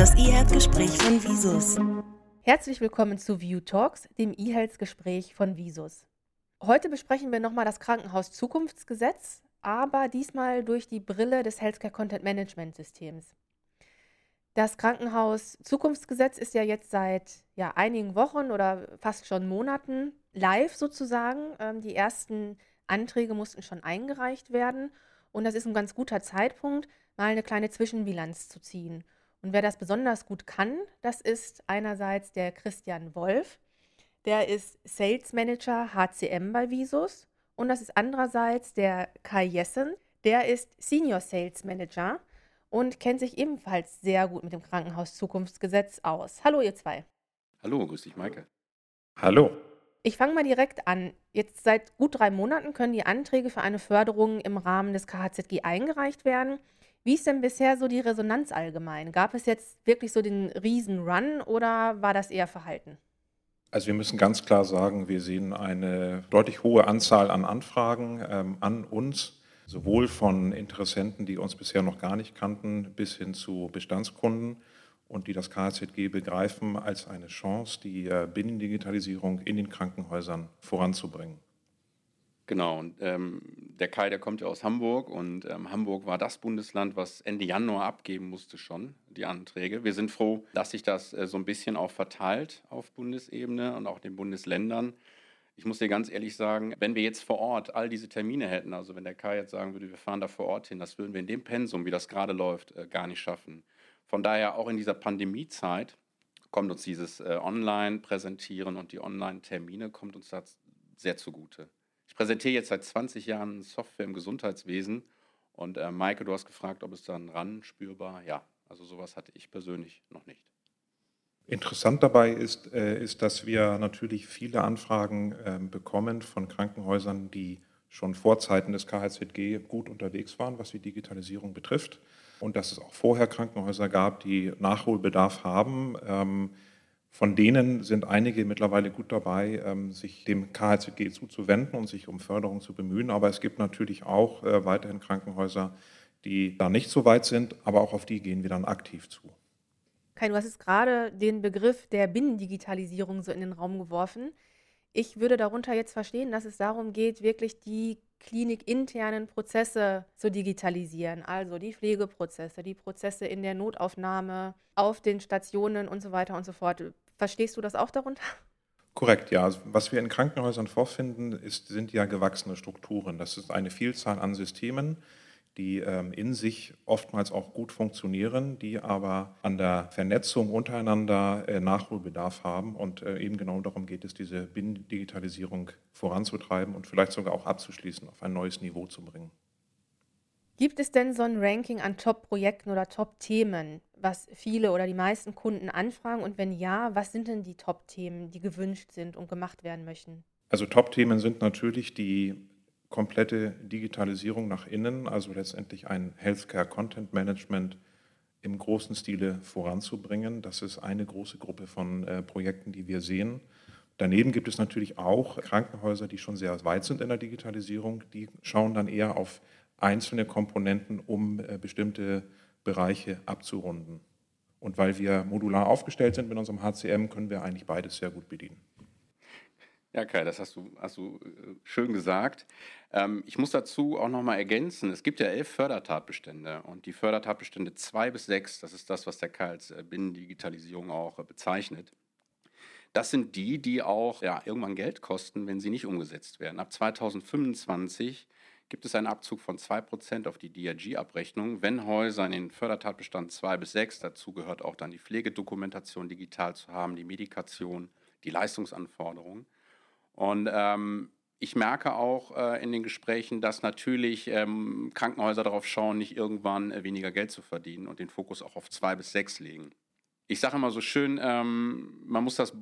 das E-Health-Gespräch von Visus. Herzlich willkommen zu View Talks, dem E-Health-Gespräch von Visus. Heute besprechen wir nochmal das Krankenhaus-Zukunftsgesetz, aber diesmal durch die Brille des Healthcare Content Management Systems. Das Krankenhaus-Zukunftsgesetz ist ja jetzt seit ja, einigen Wochen oder fast schon Monaten live sozusagen. Ähm, die ersten Anträge mussten schon eingereicht werden und das ist ein ganz guter Zeitpunkt, mal eine kleine Zwischenbilanz zu ziehen. Und wer das besonders gut kann, das ist einerseits der Christian Wolf. Der ist Sales Manager HCM bei Visus. Und das ist andererseits der Kai Jessen. Der ist Senior Sales Manager und kennt sich ebenfalls sehr gut mit dem Krankenhaus-Zukunftsgesetz aus. Hallo, ihr zwei. Hallo, grüß dich, Maike. Hallo. Ich fange mal direkt an. Jetzt seit gut drei Monaten können die Anträge für eine Förderung im Rahmen des KHZG eingereicht werden. Wie ist denn bisher so die Resonanz allgemein? Gab es jetzt wirklich so den Riesen-Run oder war das eher verhalten? Also wir müssen ganz klar sagen, wir sehen eine deutlich hohe Anzahl an Anfragen ähm, an uns, sowohl von Interessenten, die uns bisher noch gar nicht kannten, bis hin zu Bestandskunden und die das KZG begreifen als eine Chance, die äh, Binnendigitalisierung in den Krankenhäusern voranzubringen. Genau, und ähm, der Kai, der kommt ja aus Hamburg und ähm, Hamburg war das Bundesland, was Ende Januar abgeben musste schon, die Anträge. Wir sind froh, dass sich das äh, so ein bisschen auch verteilt auf Bundesebene und auch den Bundesländern. Ich muss dir ganz ehrlich sagen, wenn wir jetzt vor Ort all diese Termine hätten, also wenn der Kai jetzt sagen würde, wir fahren da vor Ort hin, das würden wir in dem Pensum, wie das gerade läuft, äh, gar nicht schaffen. Von daher auch in dieser Pandemiezeit kommt uns dieses äh, Online-Präsentieren und die Online-Termine kommt uns da sehr zugute präsentiere jetzt seit 20 Jahren Software im Gesundheitswesen. Und äh, Maike, du hast gefragt, ob es dann ran spürbar. Ja, also sowas hatte ich persönlich noch nicht. Interessant dabei ist, äh, ist dass wir natürlich viele Anfragen äh, bekommen von Krankenhäusern, die schon vor Zeiten des KHZG gut unterwegs waren, was die Digitalisierung betrifft. Und dass es auch vorher Krankenhäuser gab, die Nachholbedarf haben. Ähm, von denen sind einige mittlerweile gut dabei, ähm, sich dem KHZG zuzuwenden und sich um Förderung zu bemühen. Aber es gibt natürlich auch äh, weiterhin Krankenhäuser, die da nicht so weit sind, aber auch auf die gehen wir dann aktiv zu. Kai, du hast jetzt gerade den Begriff der Binnendigitalisierung so in den Raum geworfen. Ich würde darunter jetzt verstehen, dass es darum geht, wirklich die klinikinternen Prozesse zu digitalisieren, also die Pflegeprozesse, die Prozesse in der Notaufnahme, auf den Stationen und so weiter und so fort. Verstehst du das auch darunter? Korrekt, ja. Also, was wir in Krankenhäusern vorfinden, ist, sind ja gewachsene Strukturen. Das ist eine Vielzahl an Systemen, die ähm, in sich oftmals auch gut funktionieren, die aber an der Vernetzung untereinander äh, Nachholbedarf haben. Und äh, eben genau darum geht es, diese Binnendigitalisierung voranzutreiben und vielleicht sogar auch abzuschließen, auf ein neues Niveau zu bringen. Gibt es denn so ein Ranking an Top-Projekten oder Top-Themen, was viele oder die meisten Kunden anfragen? Und wenn ja, was sind denn die Top-Themen, die gewünscht sind und gemacht werden möchten? Also Top-Themen sind natürlich die komplette Digitalisierung nach innen, also letztendlich ein Healthcare Content Management im großen Stile voranzubringen. Das ist eine große Gruppe von äh, Projekten, die wir sehen. Daneben gibt es natürlich auch Krankenhäuser, die schon sehr weit sind in der Digitalisierung. Die schauen dann eher auf einzelne Komponenten, um äh, bestimmte Bereiche abzurunden. Und weil wir modular aufgestellt sind mit unserem HCM, können wir eigentlich beides sehr gut bedienen. Ja, Kai, das hast du, hast du äh, schön gesagt. Ähm, ich muss dazu auch noch mal ergänzen, es gibt ja elf Fördertatbestände und die Fördertatbestände zwei bis sechs, das ist das, was der Kai als äh, Binnendigitalisierung auch äh, bezeichnet. Das sind die, die auch ja, irgendwann Geld kosten, wenn sie nicht umgesetzt werden. Ab 2025 gibt es einen Abzug von 2% auf die DRG-Abrechnung, wenn Häuser in den Fördertatbestand 2 bis 6, dazu gehört auch dann die Pflegedokumentation digital zu haben, die Medikation, die Leistungsanforderungen. Und ähm, ich merke auch äh, in den Gesprächen, dass natürlich ähm, Krankenhäuser darauf schauen, nicht irgendwann äh, weniger Geld zu verdienen und den Fokus auch auf zwei bis sechs legen. Ich sage immer so schön, ähm, man muss das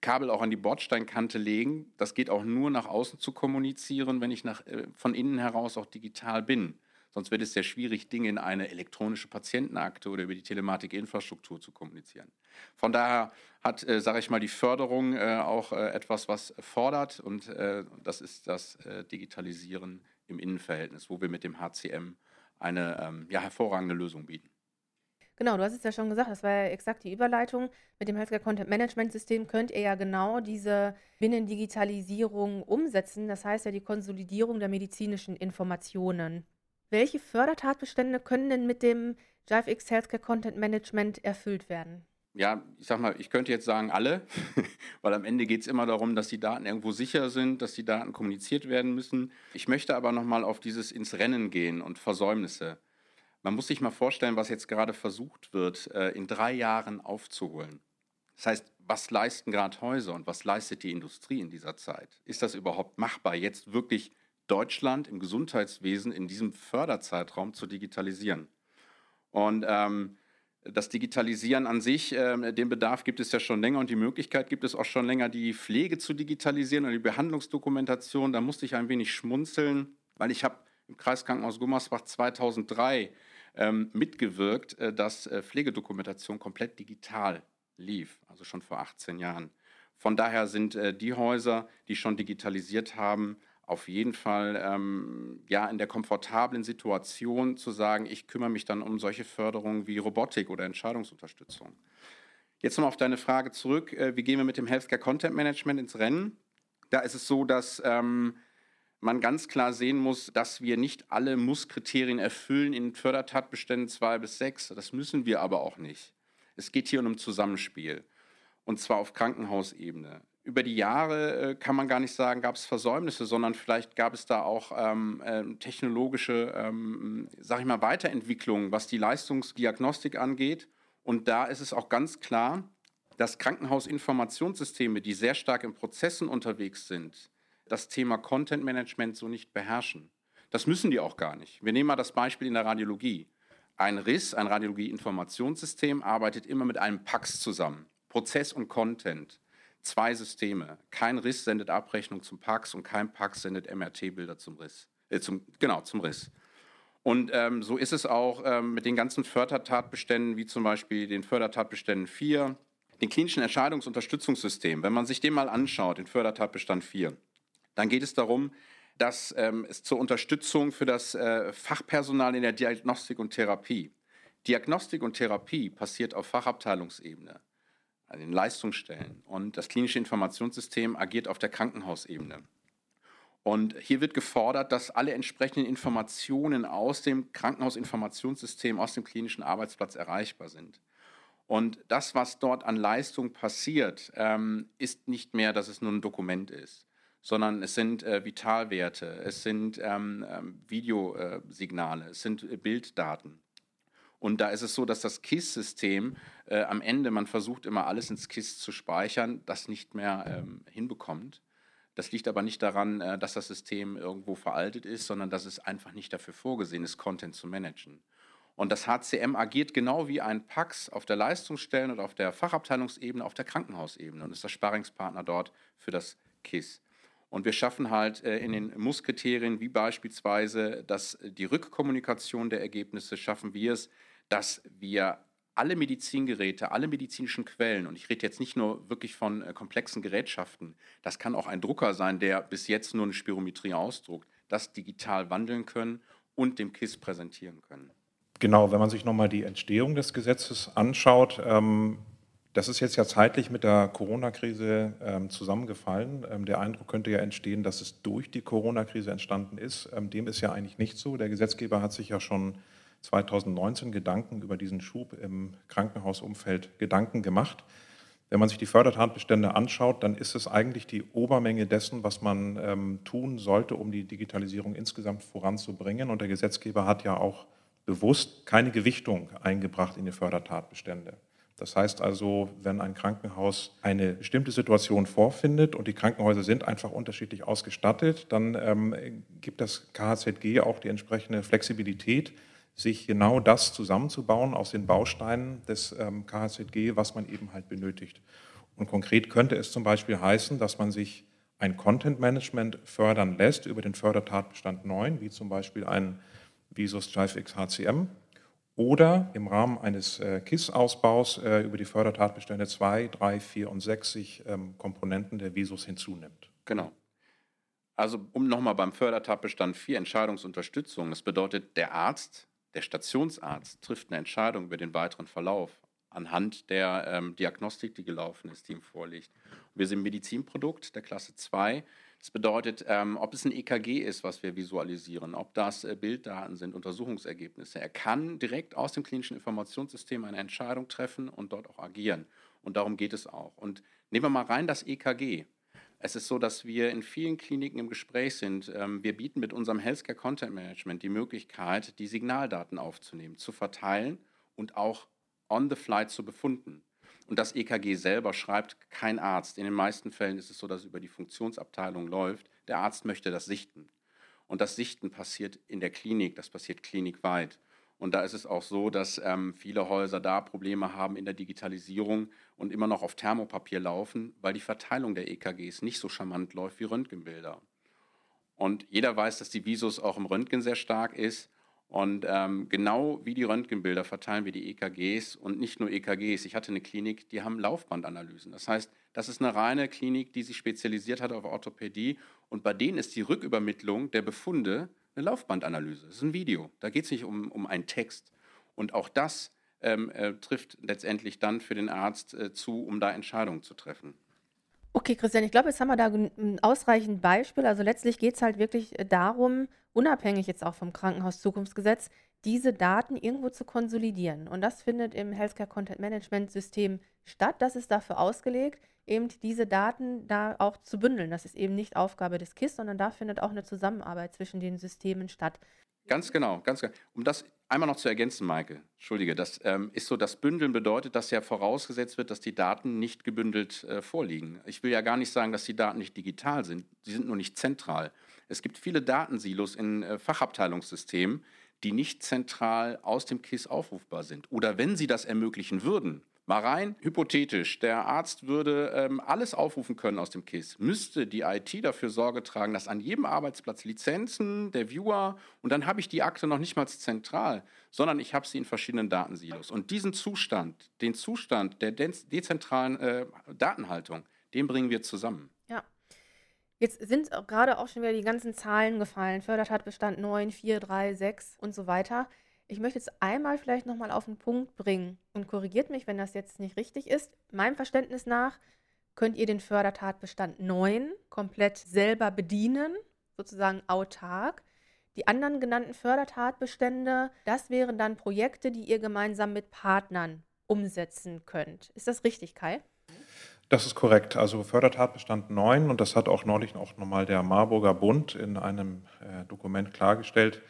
Kabel auch an die Bordsteinkante legen. Das geht auch nur nach außen zu kommunizieren, wenn ich nach, äh, von innen heraus auch digital bin. Sonst wird es sehr schwierig, Dinge in eine elektronische Patientenakte oder über die Telematikinfrastruktur zu kommunizieren. Von daher hat, äh, sage ich mal, die Förderung äh, auch äh, etwas, was fordert und äh, das ist das äh, Digitalisieren im Innenverhältnis, wo wir mit dem HCM eine ähm, ja, hervorragende Lösung bieten. Genau, du hast es ja schon gesagt, das war ja exakt die Überleitung. Mit dem Healthcare Content Management System könnt ihr ja genau diese Binnendigitalisierung umsetzen. Das heißt ja die Konsolidierung der medizinischen Informationen. Welche Fördertatbestände können denn mit dem JiveX Healthcare Content Management erfüllt werden? ja, ich sag mal, ich könnte jetzt sagen alle, weil am Ende geht es immer darum, dass die Daten irgendwo sicher sind, dass die Daten kommuniziert werden müssen. Ich möchte aber nochmal auf dieses ins Rennen gehen und Versäumnisse. Man muss sich mal vorstellen, was jetzt gerade versucht wird, äh, in drei Jahren aufzuholen. Das heißt, was leisten gerade Häuser und was leistet die Industrie in dieser Zeit? Ist das überhaupt machbar, jetzt wirklich Deutschland im Gesundheitswesen in diesem Förderzeitraum zu digitalisieren? Und ähm, das Digitalisieren an sich, äh, den Bedarf gibt es ja schon länger und die Möglichkeit gibt es auch schon länger, die Pflege zu digitalisieren und die Behandlungsdokumentation. Da musste ich ein wenig schmunzeln, weil ich habe im Kreiskrankenhaus Gummersbach 2003 ähm, mitgewirkt, äh, dass äh, Pflegedokumentation komplett digital lief, also schon vor 18 Jahren. Von daher sind äh, die Häuser, die schon digitalisiert haben, auf jeden Fall ähm, ja in der komfortablen Situation zu sagen, ich kümmere mich dann um solche Förderungen wie Robotik oder Entscheidungsunterstützung. Jetzt nochmal auf deine Frage zurück, äh, wie gehen wir mit dem Healthcare Content Management ins Rennen? Da ist es so, dass ähm, man ganz klar sehen muss, dass wir nicht alle Muss-Kriterien erfüllen in Fördertatbeständen 2 bis 6. Das müssen wir aber auch nicht. Es geht hier um ein Zusammenspiel und zwar auf Krankenhausebene über die Jahre äh, kann man gar nicht sagen, gab es Versäumnisse, sondern vielleicht gab es da auch ähm, äh, technologische, ähm, sag ich mal, Weiterentwicklungen, was die Leistungsdiagnostik angeht. Und da ist es auch ganz klar, dass Krankenhausinformationssysteme, die sehr stark in Prozessen unterwegs sind, das Thema Content Management so nicht beherrschen. Das müssen die auch gar nicht. Wir nehmen mal das Beispiel in der Radiologie. Ein RIS, ein Radiologie-Informationssystem, arbeitet immer mit einem PAX zusammen. Prozess und Content zwei Systeme. Kein Riss sendet Abrechnung zum PAX und kein PAX sendet MRT-Bilder zum Riss. Äh, zum, genau, zum Riss. Und ähm, so ist es auch ähm, mit den ganzen Fördertatbeständen, wie zum Beispiel den Fördertatbeständen 4, den klinischen Entscheidungsunterstützungssystem. Wenn man sich den mal anschaut, den Fördertatbestand 4, dann geht es darum, dass ähm, es zur Unterstützung für das äh, Fachpersonal in der Diagnostik und Therapie. Diagnostik und Therapie passiert auf Fachabteilungsebene an den Leistungsstellen. Und das klinische Informationssystem agiert auf der Krankenhausebene. Und hier wird gefordert, dass alle entsprechenden Informationen aus dem Krankenhausinformationssystem, aus dem klinischen Arbeitsplatz erreichbar sind. Und das, was dort an Leistung passiert, ähm, ist nicht mehr, dass es nur ein Dokument ist, sondern es sind äh, Vitalwerte, es sind ähm, ähm Videosignale, es sind äh, Bilddaten. Und da ist es so, dass das KISS-System äh, am Ende, man versucht immer alles ins KISS zu speichern, das nicht mehr ähm, hinbekommt. Das liegt aber nicht daran, äh, dass das System irgendwo veraltet ist, sondern dass es einfach nicht dafür vorgesehen ist, Content zu managen. Und das HCM agiert genau wie ein PAX auf der Leistungsstellen und auf der Fachabteilungsebene, auf der Krankenhausebene und ist das Sparingspartner dort für das KISS. Und wir schaffen halt äh, in den Muss-Kriterien, wie beispielsweise dass die Rückkommunikation der Ergebnisse, schaffen wir es, dass wir alle Medizingeräte, alle medizinischen Quellen, und ich rede jetzt nicht nur wirklich von äh, komplexen Gerätschaften, das kann auch ein Drucker sein, der bis jetzt nur eine Spirometrie ausdruckt, das digital wandeln können und dem KISS präsentieren können. Genau, wenn man sich nochmal die Entstehung des Gesetzes anschaut, ähm, das ist jetzt ja zeitlich mit der Corona-Krise ähm, zusammengefallen. Ähm, der Eindruck könnte ja entstehen, dass es durch die Corona-Krise entstanden ist. Ähm, dem ist ja eigentlich nicht so. Der Gesetzgeber hat sich ja schon 2019 Gedanken über diesen Schub im Krankenhausumfeld Gedanken gemacht. Wenn man sich die Fördertatbestände anschaut, dann ist es eigentlich die Obermenge dessen, was man ähm, tun sollte, um die Digitalisierung insgesamt voranzubringen. Und der Gesetzgeber hat ja auch bewusst keine Gewichtung eingebracht in die Fördertatbestände. Das heißt also, wenn ein Krankenhaus eine bestimmte Situation vorfindet und die Krankenhäuser sind einfach unterschiedlich ausgestattet, dann ähm, gibt das KHZG auch die entsprechende Flexibilität, sich genau das zusammenzubauen aus den Bausteinen des ähm, KHZG, was man eben halt benötigt. Und konkret könnte es zum Beispiel heißen, dass man sich ein Content Management fördern lässt über den Fördertatbestand 9, wie zum Beispiel ein Visus JiveX HCM, oder im Rahmen eines äh, KISS-Ausbaus äh, über die Fördertatbestände 2, 3, 4 und 6 sich ähm, Komponenten der Visus hinzunimmt. Genau. Also um nochmal beim Fördertatbestand 4 Entscheidungsunterstützung, das bedeutet, der Arzt Der Stationsarzt trifft eine Entscheidung über den weiteren Verlauf anhand der ähm, Diagnostik, die gelaufen ist, die ihm vorliegt. Wir sind Medizinprodukt der Klasse 2. Das bedeutet, ähm, ob es ein EKG ist, was wir visualisieren, ob das äh, Bilddaten sind, Untersuchungsergebnisse. Er kann direkt aus dem klinischen Informationssystem eine Entscheidung treffen und dort auch agieren. Und darum geht es auch. Und nehmen wir mal rein das EKG. Es ist so, dass wir in vielen Kliniken im Gespräch sind. Ähm, wir bieten mit unserem Healthcare Content Management die Möglichkeit, die Signaldaten aufzunehmen, zu verteilen und auch on the fly zu befunden. Und das EKG selber schreibt kein Arzt. In den meisten Fällen ist es so, dass es über die Funktionsabteilung läuft. Der Arzt möchte das sichten. Und das Sichten passiert in der Klinik, das passiert klinikweit. Und da ist es auch so, dass ähm, viele Häuser da Probleme haben in der Digitalisierung und immer noch auf Thermopapier laufen, weil die Verteilung der EKGs nicht so charmant läuft wie Röntgenbilder. Und jeder weiß, dass die Visus auch im Röntgen sehr stark ist. Und ähm, genau wie die Röntgenbilder verteilen wir die EKGs und nicht nur EKGs. Ich hatte eine Klinik, die haben Laufbandanalysen. Das heißt, das ist eine reine Klinik, die sich spezialisiert hat auf Orthopädie. Und bei denen ist die Rückübermittlung der Befunde eine Laufbandanalyse. Das ist ein Video. Da geht es nicht um, um einen Text. Und auch das ähm, äh, trifft letztendlich dann für den Arzt äh, zu, um da Entscheidungen zu treffen. Okay, Christian, ich glaube, jetzt haben wir da ein ausreichend Beispiel. Also letztlich geht es halt wirklich äh, darum, unabhängig jetzt auch vom Krankenhauszukunftsgesetz, diese Daten irgendwo zu konsolidieren. Und das findet im Healthcare Content Management System statt. Das ist dafür ausgelegt, eben diese Daten da auch zu bündeln. Das ist eben nicht Aufgabe des KISS, sondern da findet auch eine Zusammenarbeit zwischen den Systemen statt. Ganz genau, ganz genau. Um das einmal noch zu ergänzen, Maike, entschuldige, das ähm, ist so, das Bündeln bedeutet, dass ja vorausgesetzt wird, dass die Daten nicht gebündelt äh, vorliegen. Ich will ja gar nicht sagen, dass die Daten nicht digital sind, sie sind nur nicht zentral. Es gibt viele Datensilos in äh, Fachabteilungssystemen, die nicht zentral aus dem KISS aufrufbar sind. Oder wenn sie das ermöglichen würden, Mal rein, hypothetisch, der Arzt würde ähm, alles aufrufen können aus dem KISS. Müsste die IT dafür Sorge tragen, dass an jedem Arbeitsplatz Lizenzen, der Viewer und dann habe ich die Akte noch nicht mal zentral, sondern ich habe sie in verschiedenen Datensilos. Und diesen Zustand, den Zustand der dezentralen äh, Datenhaltung, den bringen wir zusammen. Ja. Jetzt sind gerade auch schon wieder die ganzen Zahlen gefallen. Fördertatbestand 9, 4, 3, 6 und so weiter. Ich möchte jetzt einmal vielleicht nochmal auf den Punkt bringen und korrigiert mich, wenn das jetzt nicht richtig ist. Meinem Verständnis nach könnt ihr den Fördertatbestand 9 komplett selber bedienen, sozusagen autark. Die anderen genannten Fördertatbestände, das wären dann Projekte, die ihr gemeinsam mit Partnern umsetzen könnt. Ist das richtig, Kai? Das ist korrekt. Also Fördertatbestand 9, und das hat auch neulich auch nochmal der Marburger Bund in einem äh, Dokument klargestellt,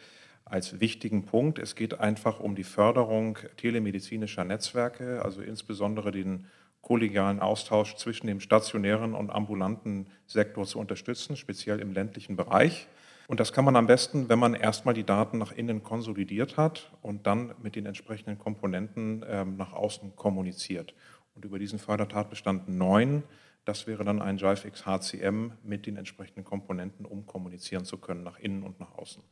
als wichtigen Punkt. Es geht einfach um die Förderung telemedizinischer Netzwerke, also insbesondere den kollegialen Austausch zwischen dem stationären und ambulanten Sektor zu unterstützen, speziell im ländlichen Bereich. Und das kann man am besten, wenn man erstmal die Daten nach innen konsolidiert hat und dann mit den entsprechenden Komponenten ähm, nach außen kommuniziert. Und über diesen Fördertatbestand 9, das wäre dann ein JiveX HCM mit den entsprechenden Komponenten, um kommunizieren zu können nach innen und nach außen.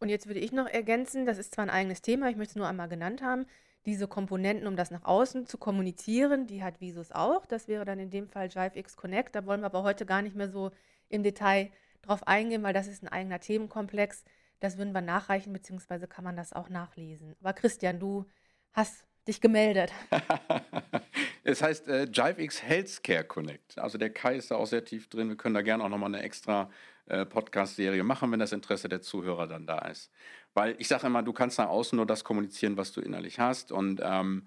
Und jetzt würde ich noch ergänzen, das ist zwar ein eigenes Thema, ich möchte es nur einmal genannt haben, diese Komponenten, um das nach außen zu kommunizieren, die hat Visus auch. Das wäre dann in dem Fall JiveX Connect. Da wollen wir aber heute gar nicht mehr so im Detail drauf eingehen, weil das ist ein eigener Themenkomplex. Das würden wir nachreichen, beziehungsweise kann man das auch nachlesen. Aber Christian, du hast dich gemeldet. es heißt äh, JiveX Healthcare Connect. Also der Kai ist da auch sehr tief drin. Wir können da gerne auch nochmal eine extra äh, Podcast-Serie machen, wenn das Interesse der Zuhörer dann da ist. Weil ich sage immer, du kannst nach außen nur das kommunizieren, was du innerlich hast. Und ähm,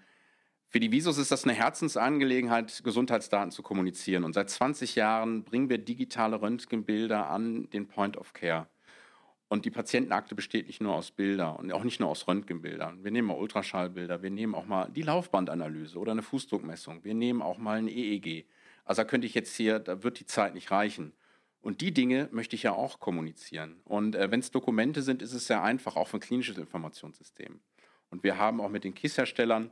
für die Visus ist das eine Herzensangelegenheit, Gesundheitsdaten zu kommunizieren. Und seit 20 Jahren bringen wir digitale Röntgenbilder an den Point of Care. Und die Patientenakte besteht nicht nur aus Bildern und auch nicht nur aus Röntgenbildern. Wir nehmen mal Ultraschallbilder, wir nehmen auch mal die Laufbandanalyse oder eine Fußdruckmessung, wir nehmen auch mal ein EEG. Also da könnte ich jetzt hier, da wird die Zeit nicht reichen. Und die Dinge möchte ich ja auch kommunizieren. Und äh, wenn es Dokumente sind, ist es sehr einfach, auch für ein klinisches Informationssystem. Und wir haben auch mit den KISS-Herstellern,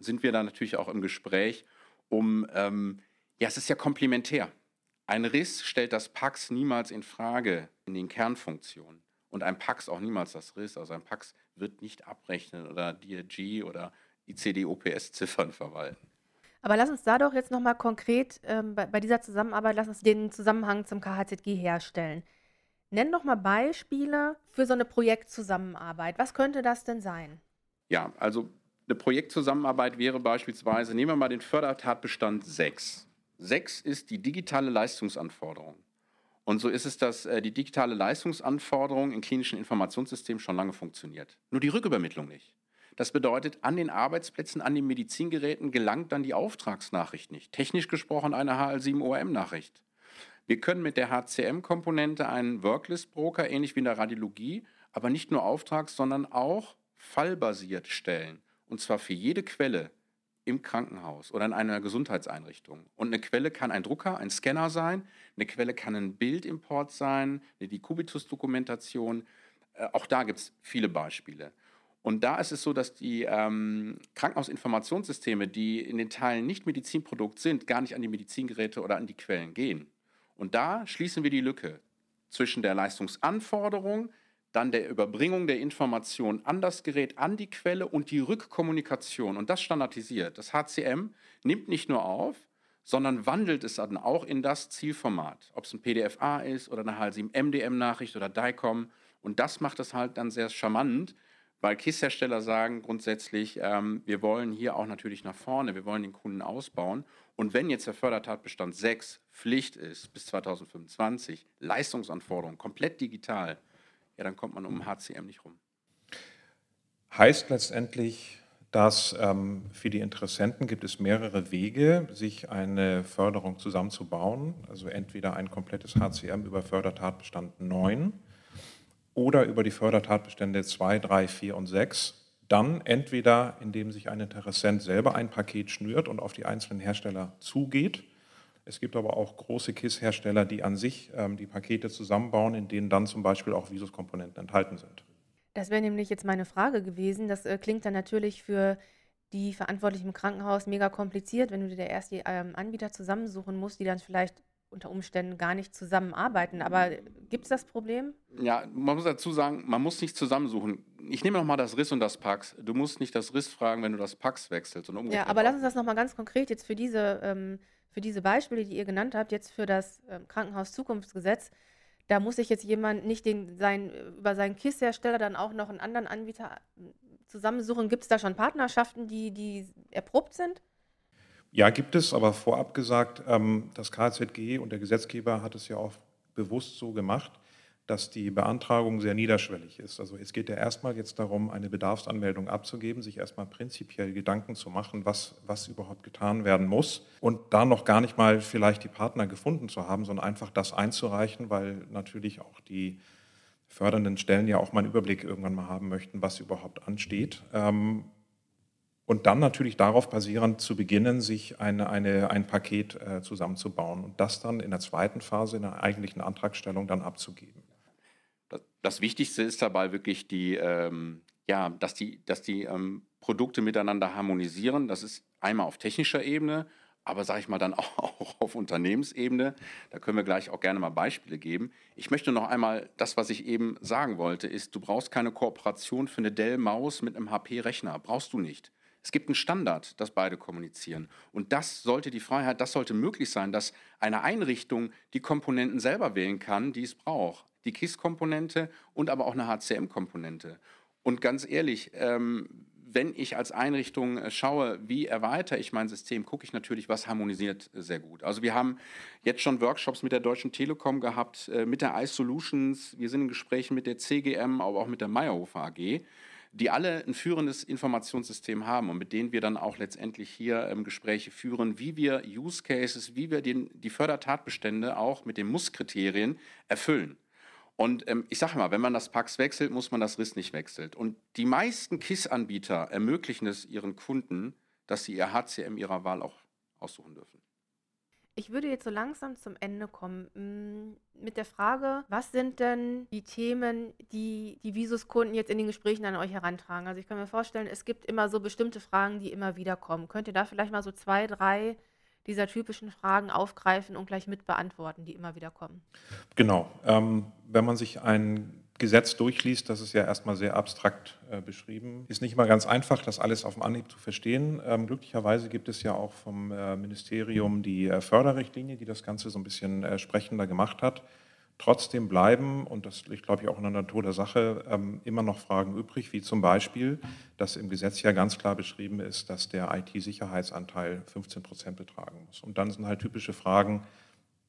sind wir da natürlich auch im Gespräch, um, ähm, ja, es ist ja komplementär. Ein Riss stellt das PAX niemals in Frage in den Kernfunktionen. Und ein PAX auch niemals das Riss. Also ein PAX wird nicht abrechnen oder DRG oder ICD-OPS-Ziffern verwalten. Aber lass uns da doch jetzt nochmal konkret ähm, bei, bei dieser Zusammenarbeit, lass uns den Zusammenhang zum KHZG herstellen. Nenn doch mal Beispiele für so eine Projektzusammenarbeit. Was könnte das denn sein? Ja, also eine Projektzusammenarbeit wäre beispielsweise, nehmen wir mal den Fördertatbestand 6. 6 ist die digitale Leistungsanforderung. Und so ist es, dass äh, die digitale Leistungsanforderung in klinischen Informationssystemen schon lange funktioniert. Nur die Rückübermittlung nicht. Das bedeutet, an den Arbeitsplätzen, an den Medizingeräten gelangt dann die Auftragsnachricht nicht. Technisch gesprochen eine HL7-ORM-Nachricht. Wir können mit der HCM-Komponente einen Worklist-Broker, ähnlich wie in der Radiologie, aber nicht nur auftrags-, sondern auch fallbasiert stellen. Und zwar für jede Quelle im Krankenhaus oder in einer Gesundheitseinrichtung. Und eine Quelle kann ein Drucker, ein Scanner sein, eine Quelle kann ein Bildimport sein, die Kubitus-Dokumentation. Äh, auch da gibt es viele Beispiele. Und da ist es so, dass die ähm, Krankenhausinformationssysteme, die in den Teilen nicht Medizinprodukt sind, gar nicht an die Medizingeräte oder an die Quellen gehen. Und da schließen wir die Lücke zwischen der Leistungsanforderung, dann der Überbringung der Information an das Gerät, an die Quelle und die Rückkommunikation. Und das standardisiert. Das HCM nimmt nicht nur auf, sondern wandelt es dann auch in das Zielformat. Ob es ein PDFA ist oder eine HL7-MDM-Nachricht oder DICOM. Und das macht es halt dann sehr charmant, weil KISS-Hersteller sagen grundsätzlich, ähm, wir wollen hier auch natürlich nach vorne, wir wollen den Kunden ausbauen. Und wenn jetzt der Fördertatbestand 6 Pflicht ist bis 2025, Leistungsanforderungen komplett digital, ja, dann kommt man um HCM nicht rum. Heißt letztendlich, dass ähm, für die Interessenten gibt es mehrere Wege, sich eine Förderung zusammenzubauen. Also entweder ein komplettes HCM über Fördertatbestand 9 oder über die Fördertatbestände 2, 3, 4 und 6. Dann entweder, indem sich ein Interessent selber ein Paket schnürt und auf die einzelnen Hersteller zugeht. Es gibt aber auch große KISS-Hersteller, die an sich ähm, die Pakete zusammenbauen, in denen dann zum Beispiel auch Visus-Komponenten enthalten sind. Das wäre nämlich jetzt meine Frage gewesen. Das äh, klingt dann natürlich für die Verantwortlichen im Krankenhaus mega kompliziert, wenn du dir erst die ähm, Anbieter zusammensuchen musst, die dann vielleicht unter Umständen gar nicht zusammenarbeiten. Aber gibt es das Problem? Ja, man muss dazu sagen, man muss nicht zusammensuchen. Ich nehme nochmal das RIS und das PAX. Du musst nicht das RIS fragen, wenn du das PAX wechselst. Und ja, aber lass uns das nochmal ganz konkret jetzt für diese, ähm, für diese Beispiele, die ihr genannt habt, jetzt für das ähm, Krankenhaus-Zukunftsgesetz. Da muss sich jetzt jemand nicht den, sein, über seinen KISS-Hersteller dann auch noch einen anderen Anbieter äh, zusammensuchen. Gibt es da schon Partnerschaften, die, die erprobt sind? Ja, gibt es, aber vorab gesagt, ähm, das KZG und der Gesetzgeber hat es ja auch bewusst so gemacht, dass die Beantragung sehr niederschwellig ist. Also es geht ja erstmal jetzt darum, eine Bedarfsanmeldung abzugeben, sich erstmal prinzipiell Gedanken zu machen, was, was überhaupt getan werden muss und da noch gar nicht mal vielleicht die Partner gefunden zu haben, sondern einfach das einzureichen, weil natürlich auch die fördernden Stellen ja auch mal einen Überblick irgendwann mal haben möchten, was überhaupt ansteht. Ähm, und dann natürlich darauf basierend zu beginnen, sich eine, eine, ein Paket äh, zusammenzubauen und das dann in der zweiten Phase in der eigentlichen Antragstellung dann abzugeben. Das, das Wichtigste ist dabei wirklich die, ähm, ja, dass die, dass die ähm, Produkte miteinander harmonisieren. Das ist einmal auf technischer Ebene, aber sage ich mal dann auch auf Unternehmensebene. Da können wir gleich auch gerne mal Beispiele geben. Ich möchte noch einmal, das, was ich eben sagen wollte, ist, du brauchst keine Kooperation für eine Dell-Maus mit einem HP-Rechner. Brauchst du nicht. Es gibt einen Standard, das beide kommunizieren. Und das sollte die Freiheit, das sollte möglich sein, dass eine Einrichtung die Komponenten selber wählen kann, die es braucht. Die KISS-Komponente und aber auch eine HCM-Komponente. Und ganz ehrlich, ähm, wenn ich als Einrichtung äh, schaue, wie erweitere ich mein System, gucke ich natürlich, was harmonisiert äh, sehr gut. Also wir haben jetzt schon Workshops mit der Deutschen Telekom gehabt, äh, mit der iSolutions, wir sind in Gesprächen mit der CGM, aber auch mit der Meyerhofer AG die alle ein führendes Informationssystem haben und mit denen wir dann auch letztendlich hier ähm, Gespräche führen, wie wir Use Cases, wie wir den, die Fördertatbestände auch mit den Muss-Kriterien erfüllen. Und ähm, ich sage mal, wenn man das Pax wechselt, muss man das RIS nicht wechseln. Und die meisten KISS-Anbieter ermöglichen es ihren Kunden, dass sie ihr HCM ihrer Wahl auch aussuchen dürfen. Ich würde jetzt so langsam zum Ende kommen mm, mit der Frage, was sind denn die Themen, die die Visus-Kunden jetzt in den Gesprächen an euch herantragen? Also ich kann mir vorstellen, es gibt immer so bestimmte Fragen, die immer wieder kommen. Könnt ihr da vielleicht mal so zwei, drei dieser typischen Fragen aufgreifen und gleich mit beantworten, die immer wieder kommen? Genau. Ähm, wenn man sich ein Gesetz durchliest, das ist ja erstmal sehr abstrakt äh, beschrieben. Ist nicht immer ganz einfach, das alles auf dem Anhieb zu verstehen. Ähm, glücklicherweise gibt es ja auch vom äh, Ministerium die äh, Förderrichtlinie, die das Ganze so ein bisschen äh, sprechender gemacht hat. Trotzdem bleiben, und das liegt, glaube ich, auch in der Natur der Sache, ähm, immer noch Fragen übrig, wie zum Beispiel, dass im Gesetz ja ganz klar beschrieben ist, dass der IT-Sicherheitsanteil 15 Prozent betragen muss. Und dann sind halt typische Fragen,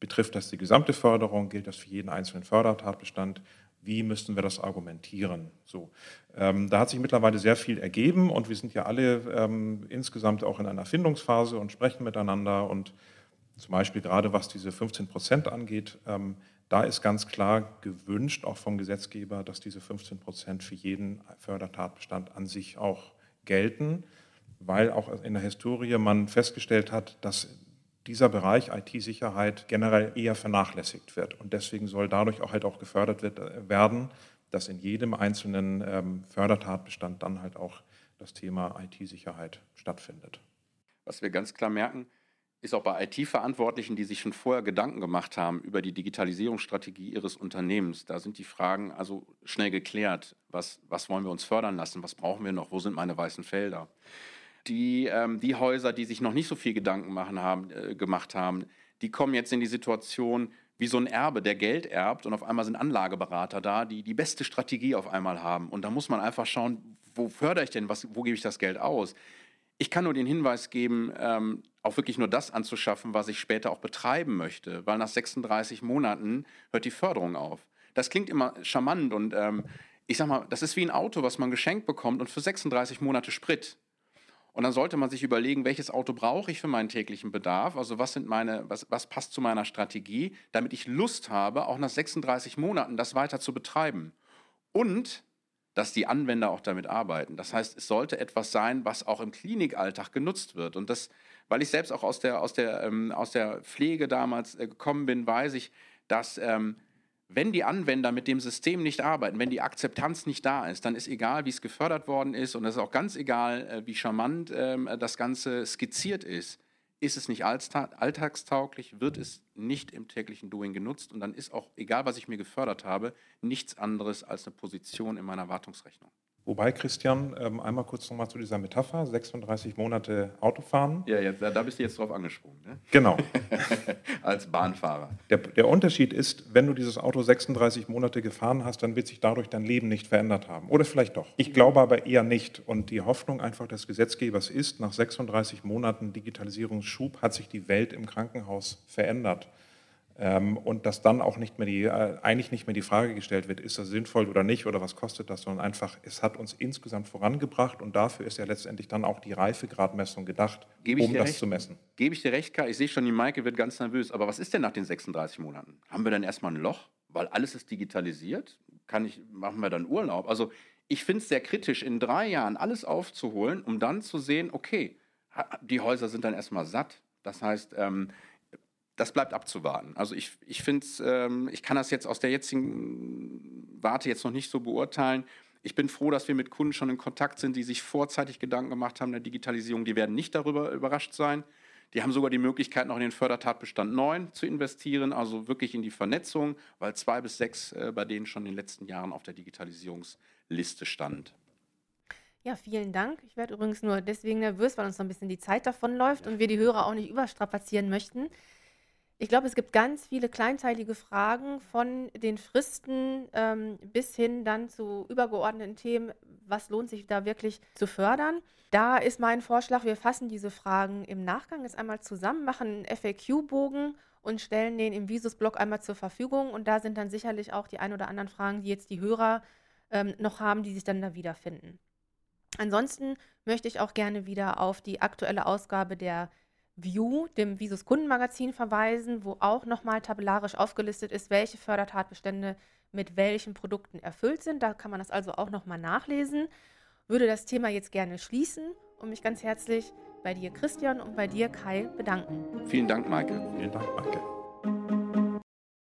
betrifft das die gesamte Förderung, gilt das für jeden einzelnen Fördertatbestand, wie müssten wir das argumentieren? So, ähm, da hat sich mittlerweile sehr viel ergeben und wir sind ja alle ähm, insgesamt auch in einer Findungsphase und sprechen miteinander und zum Beispiel gerade was diese 15 Prozent angeht, ähm, da ist ganz klar gewünscht, auch vom Gesetzgeber, dass diese 15 Prozent für jeden Fördertatbestand an sich auch gelten, weil auch in der Historie man festgestellt hat, dass dieser Bereich IT-Sicherheit generell eher vernachlässigt wird. Und deswegen soll dadurch auch halt auch gefördert wird, äh, werden, dass in jedem einzelnen ähm, Fördertatbestand dann halt auch das Thema IT-Sicherheit stattfindet. Was wir ganz klar merken, ist auch bei IT-Verantwortlichen, die sich schon vorher Gedanken gemacht haben über die Digitalisierungsstrategie ihres Unternehmens. Da sind die Fragen also schnell geklärt. Was, was wollen wir uns fördern lassen? Was brauchen wir noch? Wo sind meine weißen Felder? Die, ähm, die Häuser, die sich noch nicht so viel Gedanken machen haben, äh, gemacht haben, die kommen jetzt in die Situation wie so ein Erbe, der Geld erbt und auf einmal sind Anlageberater da, die die beste Strategie auf einmal haben. Und da muss man einfach schauen, wo fördere ich denn, was, wo gebe ich das Geld aus? Ich kann nur den Hinweis geben, ähm, auch wirklich nur das anzuschaffen, was ich später auch betreiben möchte, weil nach 36 Monaten hört die Förderung auf. Das klingt immer charmant und ähm, ich sag mal, das ist wie ein Auto, was man geschenkt bekommt und für 36 Monate Sprit. Und dann sollte man sich überlegen, welches Auto brauche ich für meinen täglichen Bedarf? Also was sind meine, was, was passt zu meiner Strategie, damit ich Lust habe, auch nach 36 Monaten das weiter zu betreiben. Und dass die Anwender auch damit arbeiten. Das heißt, es sollte etwas sein, was auch im Klinikalltag genutzt wird. Und das, weil ich selbst auch aus der, aus der, ähm, aus der Pflege damals äh, gekommen bin, weiß ich, dass ähm, wenn die Anwender mit dem System nicht arbeiten, wenn die Akzeptanz nicht da ist, dann ist egal, wie es gefördert worden ist und es ist auch ganz egal, äh, wie charmant ähm, das Ganze skizziert ist ist es nicht alltagstauglich, wird es nicht im täglichen Doing genutzt und dann ist auch, egal was ich mir gefördert habe, nichts anderes als eine Position in meiner Wartungsrechnung. Wobei, Christian, ähm, einmal kurz nochmal zu dieser Metapher, 36 Monate Autofahren. Ja, jetzt, da bist du jetzt drauf angesprungen. Ne? Genau. Als Bahnfahrer. Der, der, Unterschied ist, wenn du dieses Auto 36 Monate gefahren hast, dann wird sich dadurch dein Leben nicht verändert haben. Oder vielleicht doch. Ich glaube aber eher nicht. Und die Hoffnung einfach des Gesetzgebers ist, nach 36 Monaten Digitalisierungsschub hat sich die Welt im Krankenhaus verändert. Ähm, und dass dann auch nicht mehr die, äh, eigentlich nicht mehr die Frage gestellt wird, ist das sinnvoll oder nicht oder was kostet das, sondern einfach, es hat uns insgesamt vorangebracht und dafür ist ja letztendlich dann auch die Reifegradmessung gedacht, um das recht? zu messen. Gebe ich dir recht, Kai? Ich sehe schon, die Maike wird ganz nervös. Aber was ist denn nach den 36 Monaten? Haben wir dann erstmal ein Loch, weil alles ist digitalisiert? Kann ich, machen wir dann Urlaub? Also ich finde es sehr kritisch, in drei Jahren alles aufzuholen, um dann zu sehen, okay, die Häuser sind dann erstmal satt. Das heißt, ähm, das bleibt abzuwarten. Also ich, ich finde ähm, ich kann das jetzt aus der jetzigen Warte jetzt noch nicht so beurteilen. Ich bin froh, dass wir mit Kunden schon in Kontakt sind, die sich vorzeitig Gedanken gemacht haben der Digitalisierung. Die werden nicht darüber überrascht sein. Die haben sogar die Möglichkeit, noch in den Fördertatbestand 9 zu investieren, also wirklich in die Vernetzung, weil zwei bis sechs äh, bei denen schon in den letzten Jahren auf der Digitalisierungsliste stand. Ja, vielen Dank. Ich werde übrigens nur deswegen nervös, weil uns noch ein bisschen die Zeit davonläuft und wir die Hörer auch nicht überstrapazieren möchten. Ich glaube, es gibt ganz viele kleinteilige Fragen von den Fristen ähm, bis hin dann zu übergeordneten Themen. Was lohnt sich da wirklich zu fördern? Da ist mein Vorschlag, wir fassen diese Fragen im Nachgang jetzt einmal zusammen, machen einen FAQ-Bogen und stellen den im Visus-Blog einmal zur Verfügung. Und da sind dann sicherlich auch die ein oder anderen Fragen, die jetzt die Hörer ähm, noch haben, die sich dann da wiederfinden. Ansonsten möchte ich auch gerne wieder auf die aktuelle Ausgabe der View, dem Visus Kundenmagazin, verweisen, wo auch nochmal tabellarisch aufgelistet ist, welche Fördertatbestände mit welchen Produkten erfüllt sind. Da kann man das also auch nochmal nachlesen. Würde das Thema jetzt gerne schließen und mich ganz herzlich bei dir, Christian, und bei dir, Kai, bedanken. Vielen Dank, Maike. Vielen Dank, Maike.